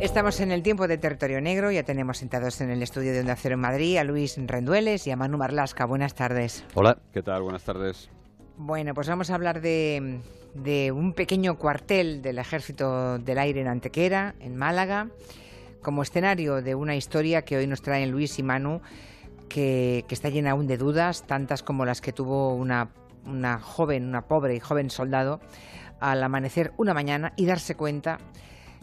Estamos en el tiempo de territorio negro, ya tenemos sentados en el estudio de Onda Cero en Madrid a Luis Rendueles y a Manu Marlasca. Buenas tardes. Hola, ¿qué tal? Buenas tardes. Bueno, pues vamos a hablar de, de un pequeño cuartel del Ejército del Aire en Antequera, en Málaga, como escenario de una historia que hoy nos traen Luis y Manu, que, que está llena aún de dudas, tantas como las que tuvo una, una joven, una pobre y joven soldado, al amanecer una mañana y darse cuenta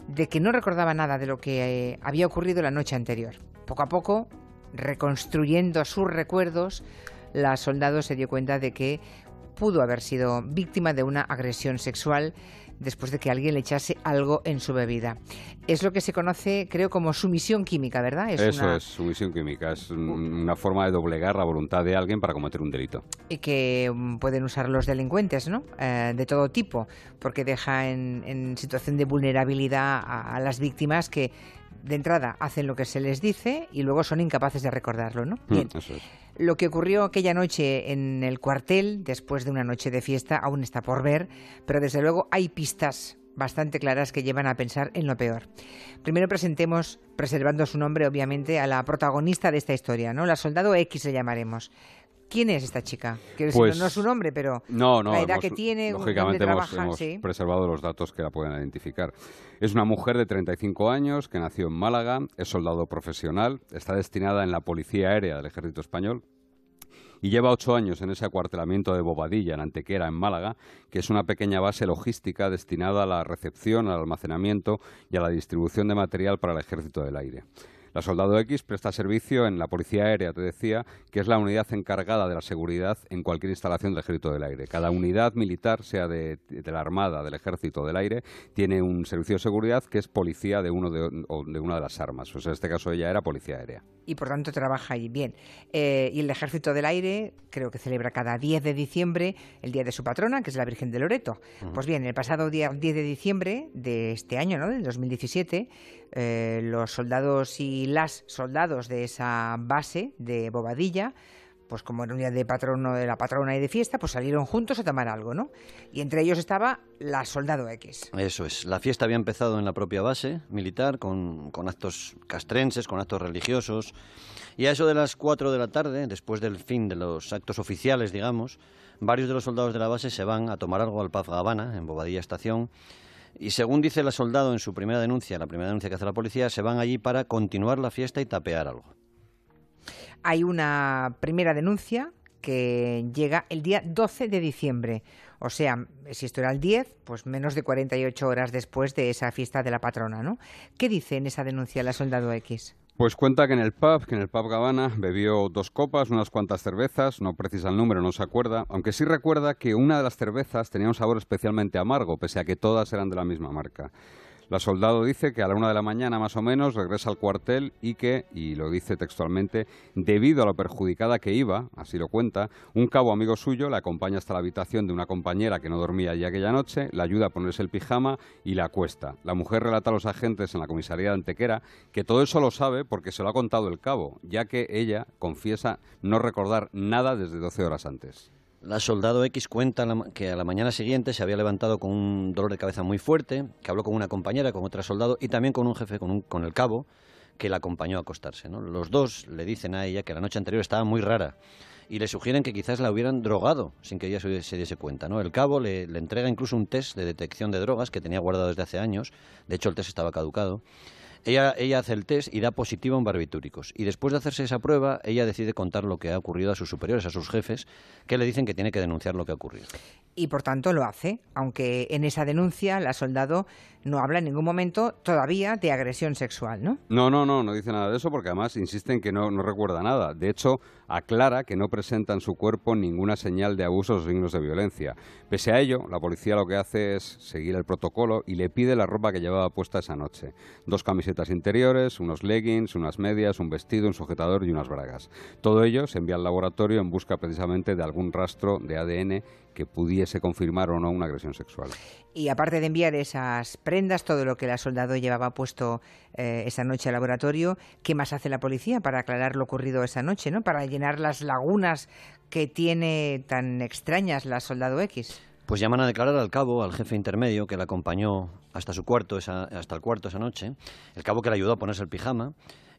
de que no recordaba nada de lo que eh, había ocurrido la noche anterior. Poco a poco, reconstruyendo sus recuerdos, la soldado se dio cuenta de que pudo haber sido víctima de una agresión sexual después de que alguien le echase algo en su bebida. Es lo que se conoce, creo, como sumisión química, ¿verdad? Eso es, sumisión química. Es una forma de doblegar la voluntad de alguien para cometer un delito. Y que mm, pueden usar los delincuentes, ¿no? Eh, de todo tipo, porque deja en, situación de vulnerabilidad a, las víctimas que de entrada hacen lo que se les dice y luego son incapaces de recordarlo, ¿no? Mm, Bien. eso es. Lo que ocurrió aquella noche en el cuartel, después de una noche de fiesta, aún está por ver, pero desde luego hay pistas bastante claras que llevan a pensar en lo peor. Primero presentemos, preservando su nombre, obviamente, a la protagonista de esta historia, ¿no? La soldado X le llamaremos. ¿Quién es esta chica? Pues, no es su nombre, pero no, no, la edad que tiene, lógicamente hemos, hemos preservado los datos que la pueden identificar. Es una mujer de 35 años que nació en Málaga, es soldado profesional, está destinada en la Policía Aérea del Ejército Español y lleva ocho años en ese acuartelamiento de Bobadilla, en Antequera, en Málaga, que es una pequeña base logística destinada a la recepción, al almacenamiento y a la distribución de material para el Ejército del Aire. La Soldado X presta servicio en la Policía Aérea, te decía, que es la unidad encargada de la seguridad en cualquier instalación del Ejército del Aire. Cada unidad militar, sea de, la Armada, del Ejército del Aire, tiene un servicio de seguridad que es policía de, uno de, una de las armas. Pues en este caso ella era Policía Aérea. Y por tanto trabaja ahí. Bien. Eh, y el Ejército del Aire creo que celebra cada 10 de diciembre el Día de su patrona, que es la Virgen de Loreto. Pues bien, el pasado día 10 de diciembre de este año, ¿no? del 2017, eh, los soldados y las soldados de esa base de Bobadilla, pues como era un día de patrono de la patrona y de fiesta, pues salieron juntos a tomar algo, ¿no? Y entre ellos estaba la soldado X. Eso es. La fiesta había empezado en la propia base militar, con, actos castrenses, con actos religiosos. Y a eso de las 4 de la tarde, después del fin de los actos oficiales, digamos, varios de los soldados de la base se van a tomar algo al Paz Gavana, en Bobadilla Estación, y según dice la soldado en su primera denuncia, la primera denuncia que hace la policía, se van allí para continuar la fiesta y tapear algo. Hay una primera denuncia que llega el día 12 de diciembre. O sea, si esto era el 10, pues menos de 48 horas después de esa fiesta de la patrona, ¿no? ¿Qué dice en esa denuncia la soldado X? Pues cuenta que en el pub, que en el pub Gavana, bebió dos copas, unas cuantas cervezas, no precisa el número, no se acuerda, aunque sí recuerda que una de las cervezas tenía un sabor especialmente amargo, pese a que todas eran de la misma marca. La soldado dice que a la una de la mañana más o menos regresa al cuartel y que, y lo dice textualmente, debido a lo perjudicada que iba, así lo cuenta, un cabo amigo suyo le acompaña hasta la habitación de una compañera que no dormía allí aquella noche, le ayuda a ponerse el pijama y la acuesta. La mujer relata a los agentes en la comisaría de Antequera que todo eso lo sabe porque se lo ha contado el cabo, ya que ella confiesa no recordar nada desde 12 horas antes. La soldado X cuenta que a la mañana siguiente se había levantado con un dolor de cabeza muy fuerte, que habló con una compañera, con otra soldado y también con un jefe, con, con el cabo, que la acompañó a acostarse. Los dos le dicen a ella que la noche anterior estaba muy rara y le sugieren que quizás la hubieran drogado sin que ella se, diese cuenta. ¿no? El cabo le, le entrega incluso un test de detección de drogas que tenía guardado desde hace años. De hecho, el test estaba caducado ella, ella hace el test y da positivo en barbitúricos. Y después de hacerse esa prueba, ella decide contar lo que ha ocurrido a sus superiores, a sus jefes, que le dicen que tiene que denunciar lo que ha ocurrido. Y por tanto lo hace, aunque en esa denuncia la soldado no habla en ningún momento todavía de agresión sexual, ¿no? No, no, no, no dice nada de eso porque además insiste en que no, no recuerda nada. De hecho, aclara que no presenta en su cuerpo ninguna señal de abuso o signos de violencia. Pese a ello, la policía lo que hace es seguir el protocolo y le pide la ropa que llevaba puesta esa noche. Dos camisetas interiores, unos leggings, unas medias, un vestido, un sujetador y unas bragas. Todo ello se envía al laboratorio en busca precisamente de algún rastro de ADN que pudiese confirmar o no una agresión sexual. Y aparte de enviar esas prendas, todo lo que la soldado llevaba puesto eh, esa noche al laboratorio, ¿qué más hace la policía para aclarar lo ocurrido esa noche, ¿no? Para llenar las lagunas que tiene tan extrañas la soldado X. Pues llaman a declarar al cabo, al jefe intermedio, que le acompañó hasta su cuarto, hasta el cuarto esa noche, el cabo que le ayudó a ponerse el pijama,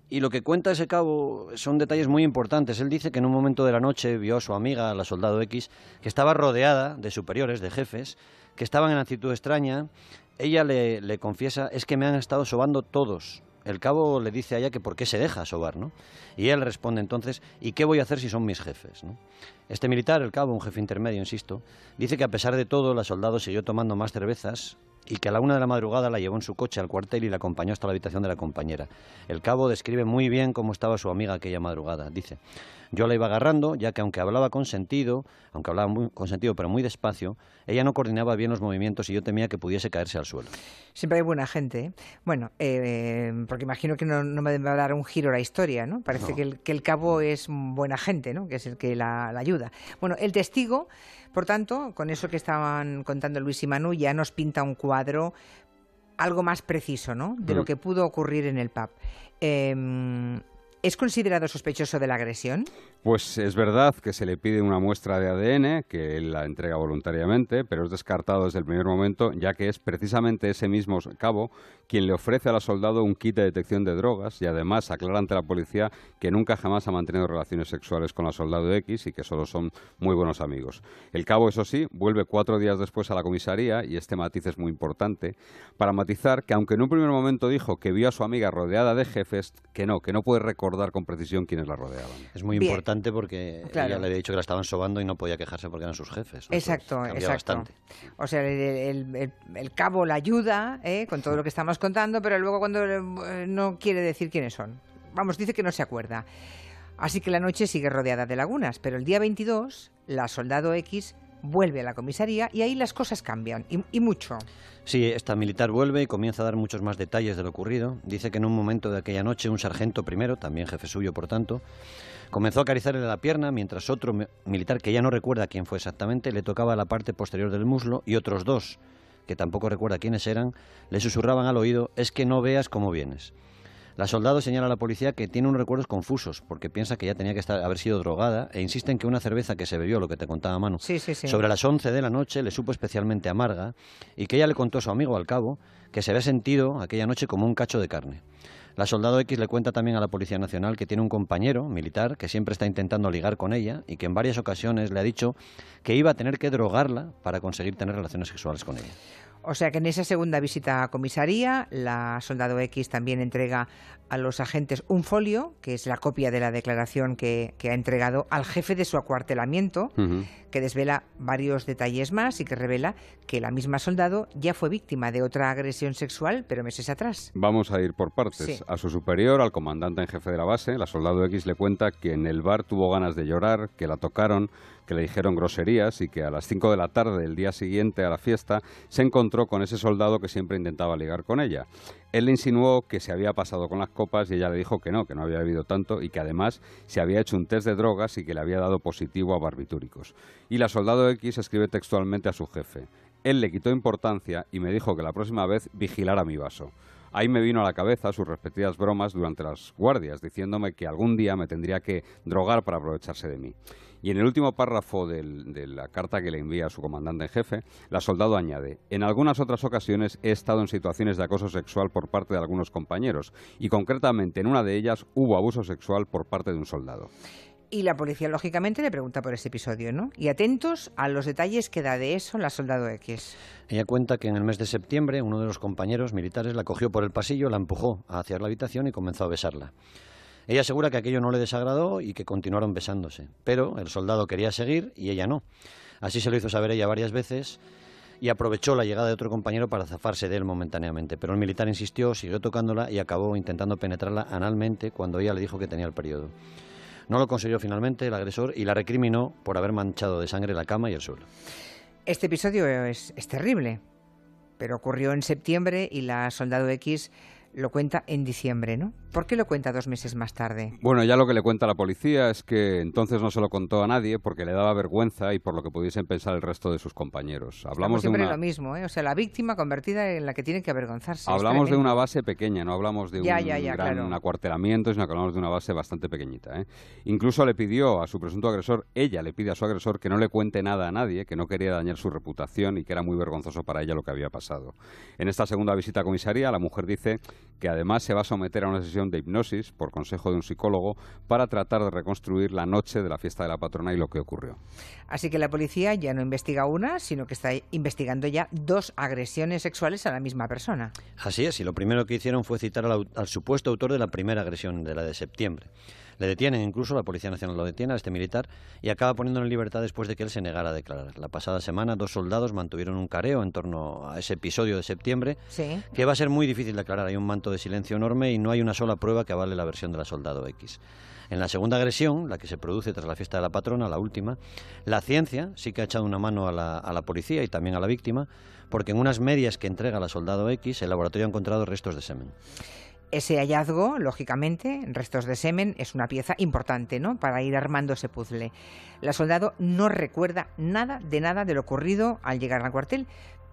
y lo que cuenta ese cabo son detalles muy importantes. Él dice que en un momento de la noche vio a su amiga, la soldado X, que estaba rodeada de superiores, de jefes, que estaban en actitud extraña. Ella le, le confiesa, es que me han estado sobando todos, el cabo le dice a ella que por qué se deja sobar, ¿no? Y él responde entonces, ¿y qué voy a hacer si son mis jefes? Este militar, el cabo, un jefe intermedio, insisto, dice que a pesar de todo, la soldado siguió tomando más cervezas y que a la una de la madrugada la llevó en su coche al cuartel y la acompañó hasta la habitación de la compañera. El cabo describe muy bien cómo estaba su amiga aquella madrugada. Dice, yo la iba agarrando, ya que aunque hablaba con sentido, aunque hablaba muy, con sentido pero muy despacio, ella no coordinaba bien los movimientos y yo temía que pudiese caerse al suelo. Siempre hay buena gente. ¿eh? Bueno, eh, porque imagino que no, me va a dar un giro la historia, ¿no? Parece Que, el, que, el, cabo es buena gente, ¿no? Que es el que la, la ayuda. Bueno, el testigo, por tanto, con eso que estaban contando Luis y Manu, ya nos pinta un cuadro algo más preciso, ¿no? De lo mm. que pudo ocurrir en el pub. Eh, ¿Es considerado sospechoso de la agresión? Pues es verdad que se le pide una muestra de ADN, que él la entrega voluntariamente, pero es descartado desde el primer momento, ya que es precisamente ese mismo cabo quien le ofrece a la soldado un kit de detección de drogas y además aclara ante la policía que nunca jamás ha mantenido relaciones sexuales con la soldado X y que solo son muy buenos amigos. El cabo, eso sí, vuelve cuatro días después a la comisaría, y este matiz es muy importante, para matizar que aunque en un primer momento dijo que vio a su amiga rodeada de jefes, que no, que no puede recordar con precisión quiénes la rodeaban. Es muy importante porque ella le había dicho que la estaban sobando y no podía quejarse porque eran sus jefes. Exacto, exacto. O sea, el, cabo la ayuda ¿eh? con todo lo que estamos contando, pero luego cuando eh, no quiere decir quiénes son. Vamos, dice que no se acuerda. Así que la noche sigue rodeada de lagunas, pero el día 22, la soldado X vuelve a la comisaría y ahí las cosas cambian, y, mucho. Sí, esta militar vuelve y comienza a dar muchos más detalles de lo ocurrido. Dice que en un momento de aquella noche un sargento primero, también jefe suyo por tanto, Comenzó a acariciarle la pierna mientras otro militar, que ya no recuerda quién fue exactamente, le tocaba la parte posterior del muslo y otros dos, que tampoco recuerda quiénes eran, le susurraban al oído, es que no veas cómo vienes. La soldado señala a la policía que tiene unos recuerdos confusos porque piensa que ya tenía que estar, haber sido drogada e insiste en que una cerveza que se bebió, lo que te contaba Manu, sobre las 11 de la noche le supo especialmente amarga y que ella le contó a su amigo al cabo que se había sentido aquella noche como un cacho de carne. La soldado X le cuenta también a la Policía Nacional que tiene un compañero militar que siempre está intentando ligar con ella y que en varias ocasiones le ha dicho que iba a tener que drogarla para conseguir tener relaciones sexuales con ella. O sea que en esa segunda visita a comisaría, la soldado X también entrega a los agentes un folio, que es la copia de la declaración que, ha entregado al jefe de su acuartelamiento, que desvela varios detalles más y que revela que la misma soldado ya fue víctima de otra agresión sexual, pero meses atrás. Vamos a ir por partes. A su superior, al comandante en jefe de la base, la soldado X le cuenta que en el bar tuvo ganas de llorar, que la tocaron, que le dijeron groserías y que a las 5 de la tarde del día siguiente a la fiesta se encontró con ese soldado que siempre intentaba ligar con ella. Él le insinuó que se había pasado con las copas y ella le dijo que no, que no había bebido tanto y que además se había hecho un test de drogas y que le había dado positivo a barbitúricos. Y la soldado X escribe textualmente a su jefe. Él le quitó importancia y me dijo que la próxima vez vigilara mi vaso. Ahí me vino a la cabeza sus respectivas bromas durante las guardias, diciéndome que algún día me tendría que drogar para aprovecharse de mí. Y en el último párrafo de la carta que le envía a su comandante en jefe, la soldado añade, en algunas otras ocasiones he estado en situaciones de acoso sexual por parte de algunos compañeros y concretamente en una de ellas hubo abuso sexual por parte de un soldado. Y la policía, lógicamente, le pregunta por ese episodio, ¿no? Y atentos a los detalles que da de eso la soldado X. Ella cuenta que en el mes de septiembre uno de los compañeros militares la cogió por el pasillo, la empujó hacia la habitación y comenzó a besarla. Ella asegura que aquello no le desagradó y que continuaron besándose, pero el soldado quería seguir y ella no. Así se lo hizo saber ella varias veces y aprovechó la llegada de otro compañero para zafarse de él momentáneamente. Pero el militar insistió, siguió tocándola y acabó intentando penetrarla analmente cuando ella le dijo que tenía el periodo. No lo consiguió finalmente el agresor y la recriminó por haber manchado de sangre la cama y el suelo. Este episodio es, es terrible, pero ocurrió en septiembre y la Soldado X lo cuenta en diciembre, ¿no? ¿Por qué lo cuenta dos meses más tarde? Bueno, ya lo que le cuenta la policía es que entonces no se lo contó a nadie porque le daba vergüenza y por lo que pudiesen pensar el resto de sus compañeros. Hablamos siempre de lo mismo, ¿eh? o sea, la víctima convertida en la que tiene que avergonzarse. Hablamos de una base pequeña, no hablamos de un gran acuartelamiento, sino que hablamos de una base bastante pequeñita. ¿eh? Incluso le pidió a su presunto agresor, ella le pide a su agresor que no le cuente nada a nadie, que no quería dañar su reputación y que era muy vergonzoso para ella lo que había pasado. En esta segunda visita a comisaría, la mujer dice que además se va a someter a una sesión de hipnosis por consejo de un psicólogo para tratar de reconstruir la noche de la fiesta de la patrona y lo que ocurrió. Así que la policía ya no investiga una, sino que está investigando ya dos agresiones sexuales a la misma persona. Así es, y lo primero que hicieron fue citar al, al supuesto autor de la primera agresión, de la de septiembre. Le detienen incluso, la Policía Nacional lo detiene a este militar y acaba poniéndolo en libertad después de que él se negara a declarar. La pasada semana dos soldados mantuvieron un careo en torno a ese episodio de septiembre que va a ser muy difícil de aclarar. Hay un manto de silencio enorme y no hay una sola prueba que avale la versión de la soldado X. En la segunda agresión, la que se produce tras la fiesta de la patrona, la última, la ciencia sí que ha echado una mano a la, a la policía y también a la víctima, porque en unas medias que entrega la soldado X, el laboratorio ha encontrado restos de semen. Ese hallazgo, lógicamente, restos de semen, es una pieza importante, ¿no? Para ir armando ese puzzle. La soldado no recuerda nada de nada de lo ocurrido al llegar al cuartel,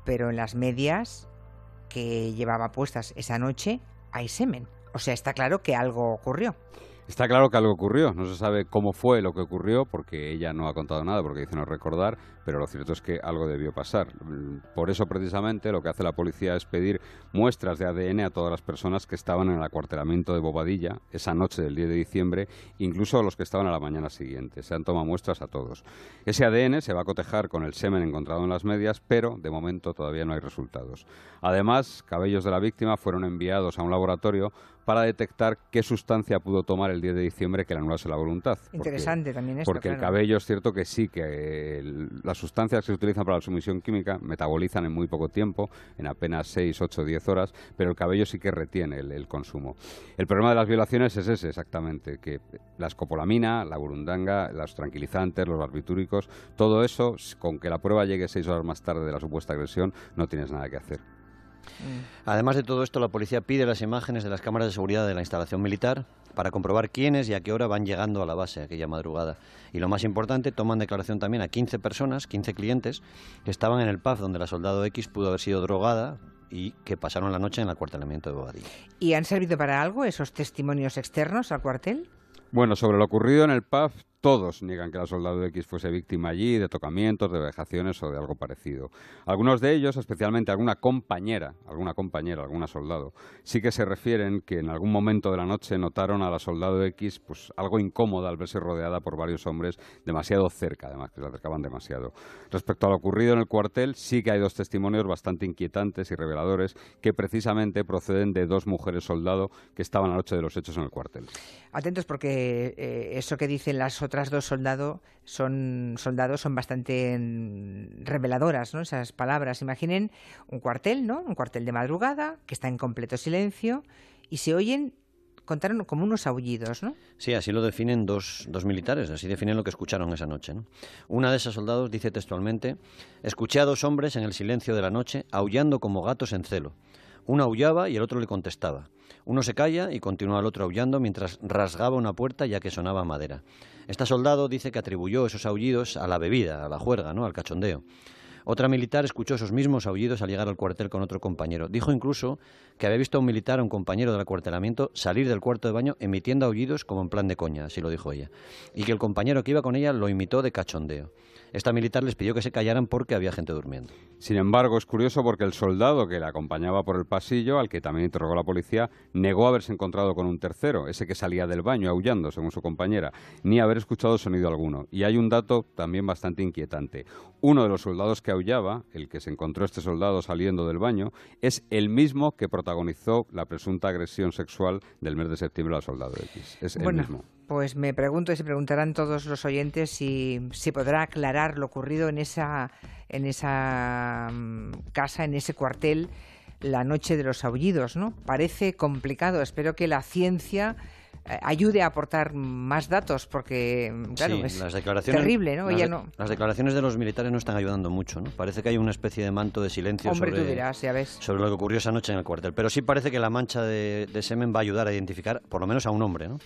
pero en las medias que llevaba puestas esa noche hay semen. O sea, está claro que algo ocurrió. Está claro que algo ocurrió, no se sabe cómo fue lo que ocurrió porque ella no ha contado nada, porque dice no recordar, pero lo cierto es que algo debió pasar. Por eso precisamente lo que hace la policía es pedir muestras de ADN a todas las personas que estaban en el acuartelamiento de Bobadilla esa noche del 10 de diciembre, incluso a los que estaban a la mañana siguiente. Se han tomado muestras a todos. Ese ADN se va a cotejar con el semen encontrado en las medias, pero de momento todavía no hay resultados. Además, cabellos de la víctima fueron enviados a un laboratorio para detectar qué sustancia pudo tomar el 10 de diciembre que le anulase la voluntad. Interesante también esto. Porque el cabello es cierto que sí, que las sustancias que se utilizan para la sumisión química metabolizan en muy poco tiempo, en apenas 6, 8, 10 horas, pero el cabello sí que retiene el, consumo. El problema de las violaciones es ese exactamente, que la escopolamina, la burundanga, los tranquilizantes, los barbitúricos, todo eso, con que la prueba llegue seis horas más tarde de la supuesta agresión, no tienes nada que hacer. Mm. Además de todo esto, la policía pide las imágenes de las cámaras de seguridad de la instalación militar para comprobar quiénes y a qué hora van llegando a la base aquella madrugada. Y lo más importante, toman declaración también a 15 personas, 15 clientes, que estaban en el pub donde la soldado X pudo haber sido drogada y que pasaron la noche en el acuartelamiento de Bobadilla. ¿Y han servido para algo esos testimonios externos al cuartel? Bueno, sobre lo ocurrido en el pub, todos niegan que la soldado X fuese víctima allí de tocamientos, de vejaciones o de algo parecido. Algunos de ellos, especialmente alguna compañera, alguna compañera, alguna soldado, sí que se refieren que en algún momento de la noche notaron a la soldado X pues algo incómoda al verse rodeada por varios hombres demasiado cerca, además que se acercaban demasiado. Respecto a lo ocurrido en el cuartel, sí que hay dos testimonios bastante inquietantes y reveladores que precisamente proceden de dos mujeres soldado que estaban la noche de los hechos en el cuartel. Atentos porque eh, eso que dicen las otras otras dos soldados son soldados son bastante mm, reveladoras, ¿no? Esas palabras. Imaginen un cuartel, ¿no? Un cuartel de madrugada que está en completo silencio y se oyen contaron como unos aullidos, ¿no? Sí, así lo definen dos, dos militares, así definen lo que escucharon esa noche. ¿no? Una de esas soldados dice textualmente, escuché a dos hombres en el silencio de la noche aullando como gatos en celo. Uno aullaba y el otro le contestaba. Uno se calla y continúa el otro aullando mientras rasgaba una puerta ya que sonaba madera. Esta soldado dice que atribuyó esos aullidos a la bebida, a la juerga, ¿no? al cachondeo. Otra militar escuchó esos mismos aullidos al llegar al cuartel con otro compañero. Dijo incluso que había visto a un militar, a un compañero del acuartelamiento, salir del cuarto de baño emitiendo aullidos como en plan de coña, así lo dijo ella. Y que el compañero que iba con ella lo imitó de cachondeo. Esta militar les pidió que se callaran porque había gente durmiendo. Sin embargo, es curioso porque el soldado que la acompañaba por el pasillo, al que también interrogó la policía, negó haberse encontrado con un tercero, ese que salía del baño aullando, según su compañera, ni haber escuchado sonido alguno. Y hay un dato también bastante inquietante. Uno de los soldados que aullaba, el que se encontró este soldado saliendo del baño, es el mismo que protagonizó la presunta agresión sexual del mes de septiembre al soldado X. Es el mismo. Pues me pregunto y se preguntarán todos los oyentes si, si podrá aclarar lo ocurrido en esa, en esa mm, casa, en ese cuartel, la noche de los aullidos, ¿no? Parece complicado. Espero que la ciencia ayude a aportar más datos, porque, claro, Sí, es las declaraciones, terrible, ¿no? Las, de- no... las declaraciones de los militares no están ayudando mucho, ¿no? Parece que hay una especie de manto de silencio Hombre, sobre, dirás, ya ves. sobre lo que ocurrió esa noche en el cuartel. Pero sí parece que la mancha de, de semen va a ayudar a identificar, por lo menos a un hombre, ¿no?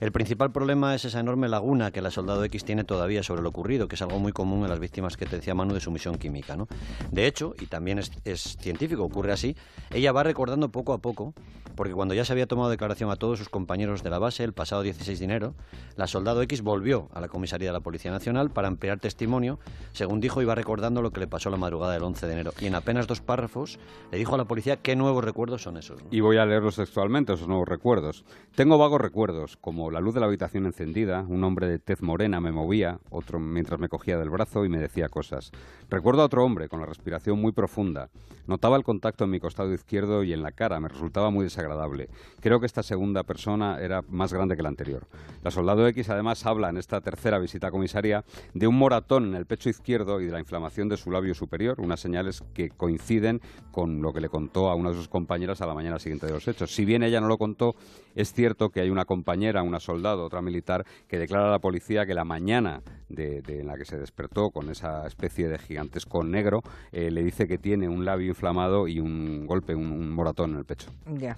El principal problema es esa enorme laguna que la soldado X tiene todavía sobre lo ocurrido, que es algo muy común en las víctimas que te decía Manu de sumisión química. ¿no? De hecho, y también es, científico, ocurre así, ella va recordando poco a poco, porque cuando ya se había tomado declaración a todos sus compañeros de la base el pasado 16 de enero, la soldado X volvió a la comisaría de la Policía Nacional para ampliar testimonio. Según dijo, iba recordando lo que le pasó la madrugada del 11 de enero. Y en apenas dos párrafos le dijo a la policía qué nuevos recuerdos son esos. Y voy a leerlos textualmente, esos nuevos recuerdos. Tengo vagos recuerdos, como la luz de la habitación encendida, un hombre de tez morena me movía, otro mientras me cogía del brazo y me decía cosas. Recuerdo a otro hombre con la respiración muy profunda. Notaba el contacto en mi costado izquierdo y en la cara, me resultaba muy desagradable. Creo que esta segunda persona era más grande que la anterior. La soldado X además habla en esta tercera visita a comisaría de un moratón en el pecho izquierdo y de la inflamación de su labio superior, unas señales que coinciden con lo que le contó a una de sus compañeras a la mañana siguiente de los hechos. Si bien ella no lo contó, es cierto que hay una compañera, una soldado, otra militar, que declara a la policía que la mañana de, de- en la que se despertó con esa especie de gigantesco negro, eh, le dice que tiene un labio inflamado y un golpe, un, un moratón en el pecho. Ya.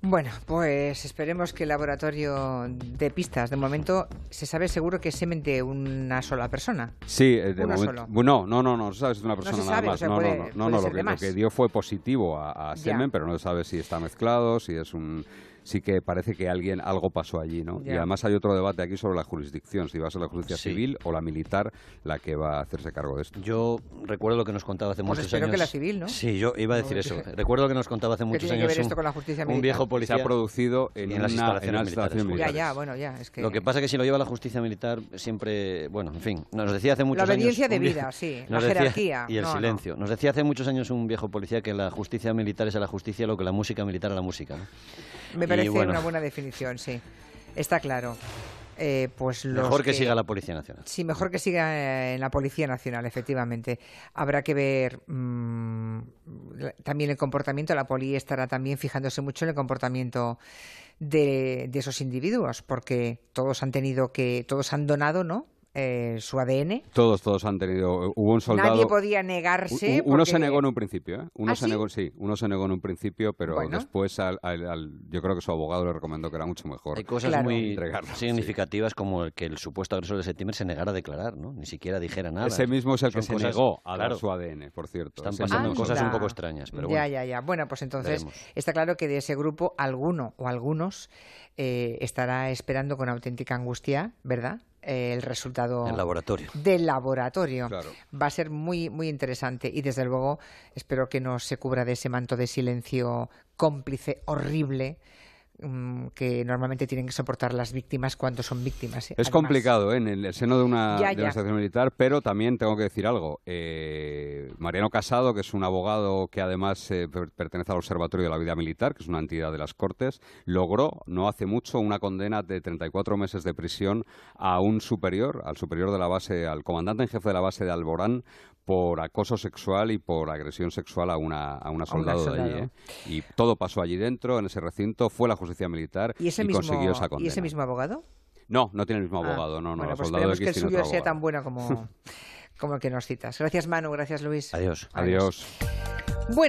Bueno, pues esperemos que el laboratorio de pistas, de momento, se sabe seguro que es semen de una sola persona. Sí, eh, de Uno momento. solo. No, no, no, no sabes si es una No persona se nada sabe, o más. sea, no, puede- no, no, no, no, lo que, lo que dio fue positivo a, a semen, pero no se sabe si está mezclado, si es un sí que parece que alguien algo pasó allí, ¿no? Y Ya. además hay otro debate aquí sobre la jurisdicción, si va a ser la justicia Sí. civil o la militar la que va a hacerse cargo de esto. Yo recuerdo lo que nos contaba hace Pues muchos espero años. que la civil, ¿no? Sí, yo iba a decir No, eso. que- Recuerdo lo que nos contaba hace ¿Qué muchos tiene que años ver esto un, con la justicia un viejo Se policía. ha producido en, Y en las una, instalaciones en las militares. Ya, ya, bueno, ya. Es que Lo que pasa es que si lo lleva la justicia militar, siempre. Bueno, en fin, nos decía hace muchos la años. obediencia un de vida, sí. La nos decía- jerarquía. y el No, no. silencio. Nos decía hace muchos años un viejo policía que la justicia militar es a la justicia lo que la música militar a la música. Me Y parece bueno. una buena definición, sí. Está claro. Eh, pues los Mejor que, siga la Policía Nacional. Sí, mejor que siga eh, en la Policía Nacional, efectivamente. Habrá que ver mm, también el comportamiento. La poli estará también fijándose mucho en el comportamiento de, de esos individuos, porque todos han tenido que, todos han donado, ¿no? Eh, su ADN. Todos, todos han tenido. Hubo un soldado. Nadie podía negarse. U- Uno se negó en un principio, ¿eh? Uno ¿Ah, se sí? negó, sí, uno se negó en un principio, pero Bueno. después al, al- al- yo creo que su abogado le recomendó que era mucho mejor. Hay cosas Claro. muy Entregarlo, sí. significativas como el que el supuesto agresor de septiembre se negara a declarar, ¿no? Ni siquiera dijera nada. Ese mismo es el que se cosas- negó a claro, dar su ADN, por cierto. Están pasando cosas un poco extrañas, pero ya, bueno. ya, ya. Bueno, pues entonces Veremos. está claro que de ese grupo alguno o algunos eh, estará esperando con auténtica angustia, ¿verdad? El resultado El laboratorio. del laboratorio. Claro. Va a ser muy, muy interesante y desde luego espero que no se cubra de ese manto de silencio cómplice horrible que normalmente tienen que soportar las víctimas cuando son víctimas. ¿eh? Es Además. complicado ¿eh? en el seno de una, Ya, de una estación militar, pero también tengo que decir algo. Eh, Mariano Casado, que es un abogado que además eh, per- pertenece al Observatorio de la Vida Militar, que es una entidad de las Cortes, logró no hace mucho una condena de 34 meses de prisión a un superior, al superior de la base, al comandante en jefe de la base de Alborán, por acoso sexual y por agresión sexual a una, a una soldado de allí. soldado. ¿eh? Y todo pasó allí dentro, en ese recinto, fue la justicia militar ¿Y ese, mismo, consiguió esa ¿Y ese mismo abogado? No, no tiene el mismo Ah, abogado, no, no. Bueno, pues soldado esperemos que el suyo sea tan bueno como, como el que nos citas. Gracias, Manu. Gracias, Luis. Adiós. Adiós.